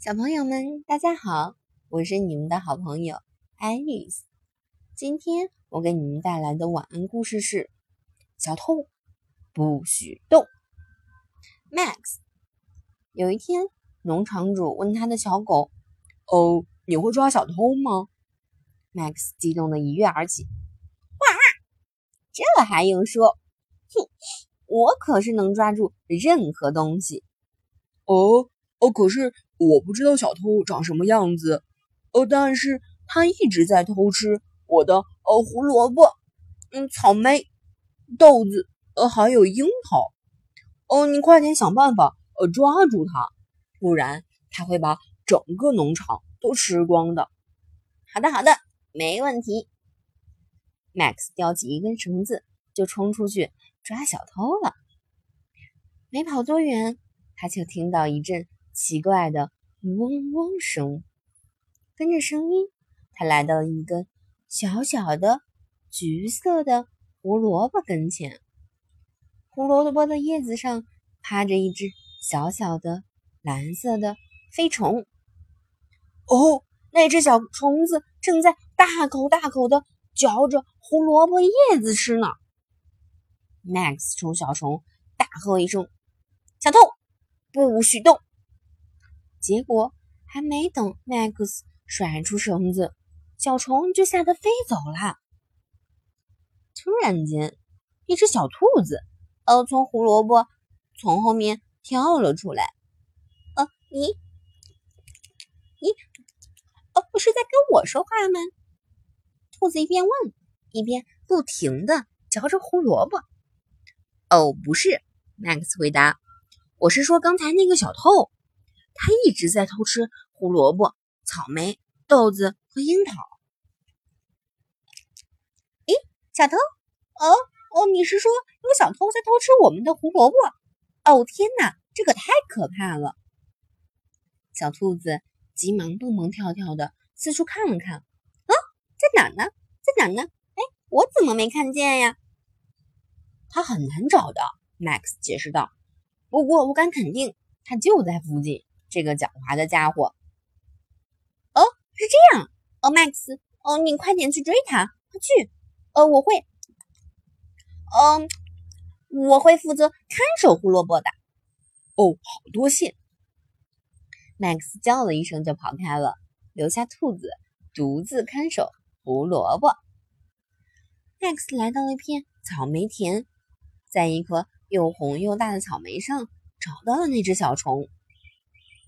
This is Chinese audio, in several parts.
小朋友们，大家好，我是你们的好朋友爱丽丝。今天我给你们带来的晚安故事是《小偷不许动》。Max 有一天，农场主问他的小狗：“哦，你会抓小偷吗？”Max 激动的一跃而起：“哇，这还用说？哼，我可是能抓住任何东西。”哦哦，可是我不知道小偷长什么样子。呃，但是他一直在偷吃我的呃胡萝卜、嗯草莓、豆子，呃还有樱桃。哦，你快点想办法呃抓住他，不然他会把整个农场都吃光的。好的，好的，没问题。Max 叼起一根绳子就冲出去抓小偷了。没跑多远。他就听到一阵奇怪的嗡嗡声，跟着声音，他来到了一根小小的橘色的胡萝卜跟前。胡萝卜的叶子上趴着一只小小的蓝色的飞虫。哦，那只小虫子正在大口大口的嚼着胡萝卜叶子吃呢。Max 冲小虫大喝一声：“小偷！”不许动！结果还没等 Max 甩出绳子，小虫就吓得飞走了。突然间，一只小兔子呃从胡萝卜从后面跳了出来。呃，你你呃不是在跟我说话吗？兔子一边问，一边不停的嚼着胡萝卜。哦，不是，Max 回答。我是说，刚才那个小偷，他一直在偷吃胡萝卜、草莓、豆子和樱桃。咦，小偷？哦哦，你是说有小偷在偷吃我们的胡萝卜？哦，天哪，这可太可怕了！小兔子急忙蹦蹦跳跳的四处看了看。啊，在哪呢？在哪呢？哎，我怎么没看见呀？他很难找的，Max 解释道。不过我敢肯定，他就在附近。这个狡猾的家伙。哦，是这样。哦，Max，哦，你快点去追他。快去。呃，我会。嗯，我会负责看守胡萝卜的。哦，好多谢。Max 叫了一声就跑开了，留下兔子独自看守胡萝卜。Max 来到了一片草莓田，在一棵。又红又大的草莓上找到了那只小虫。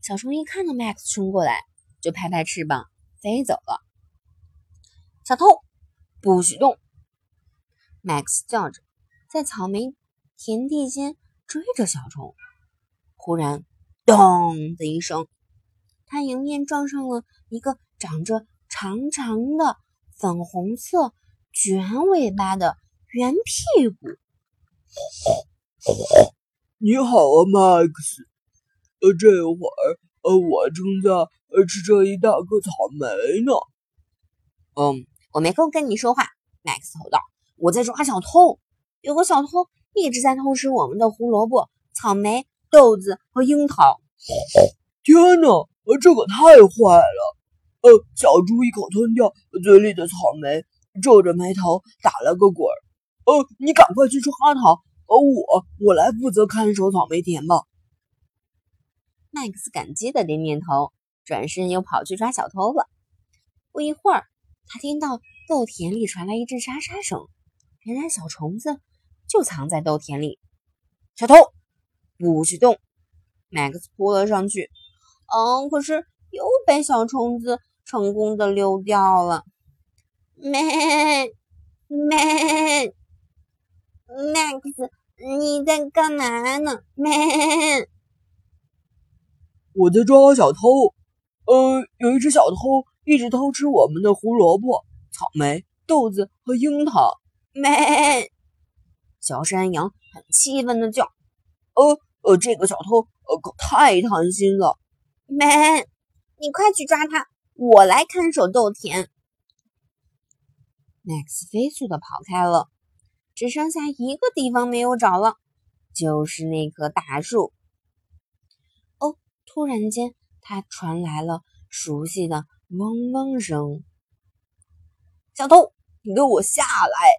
小虫一看到 Max 冲过来，就拍拍翅膀飞走了。小偷，不许动！Max 叫着，在草莓田地间追着小虫。忽然，咚的一声，他迎面撞上了一个长着长长的粉红色卷尾巴的圆屁股。你好啊，Max。呃，这会儿呃，我正在呃吃这一大颗草莓呢。嗯，我没空跟你说话，Max 吼道。我在抓小偷，有个小偷一直在偷吃我们的胡萝卜、草莓、豆子和樱桃。天哪，呃，这可太坏了！呃，小猪一口吞掉嘴里的草莓，皱着眉头打了个滚儿。呃，你赶快去抓它。而我，我来负责看守草莓田吧。麦克斯感激的点点头，转身又跑去抓小偷了。不一会儿，他听到豆田里传来一阵沙沙声，原来小虫子就藏在豆田里。小偷，不许动！麦克斯扑了上去，嗯，可是又被小虫子成功的溜掉了。咩咩，Max。你在干嘛呢咩我在抓小偷。呃，有一只小偷一直偷吃我们的胡萝卜、草莓、豆子和樱桃。Man，小山羊很气愤的叫。呃呃，这个小偷呃可太贪心了。Man，你快去抓他，我来看守豆田。Max 飞速的跑开了。只剩下一个地方没有找了，就是那棵大树。突然间他传来了熟悉的嗡嗡声。小偷，你给我下来！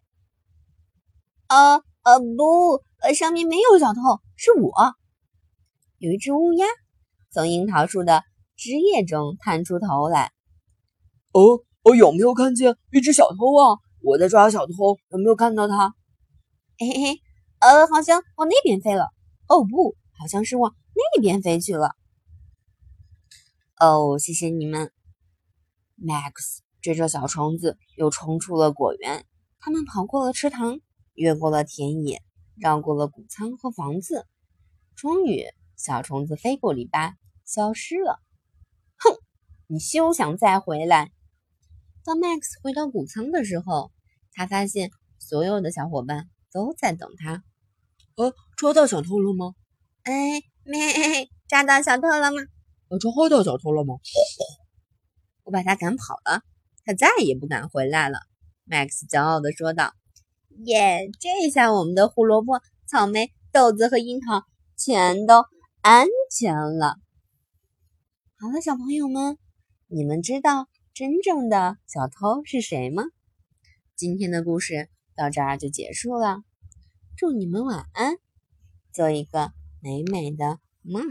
呃呃不，呃上面没有小偷，是我。有一只乌鸦从樱桃树的枝叶中探出头来。哦，我有没有看见一只小偷啊？我在抓小偷，有没有看到他？嘿嘿，呃，好像往那边飞了。哦不，好像是往那边飞去了。哦，谢谢你们，Max。追着小虫子又冲出了果园。他们跑过了池塘，越过了田野，绕过了谷仓和房子。终于，小虫子飞过篱笆，消失了。哼，你休想再回来！当 Max 回到谷仓的时候，他发现所有的小伙伴都在等他。呃，抓到小偷了吗？哎，没抓到小偷了吗？呃，抓到小偷了吗？我把他赶跑了。他再也不敢回来了，Max 骄傲地说道：“耶，这下我们的胡萝卜、草莓、豆子和樱桃全都安全了。”好了，小朋友们，你们知道真正的小偷是谁吗？今天的故事到这儿就结束了，祝你们晚安，做一个美美的梦。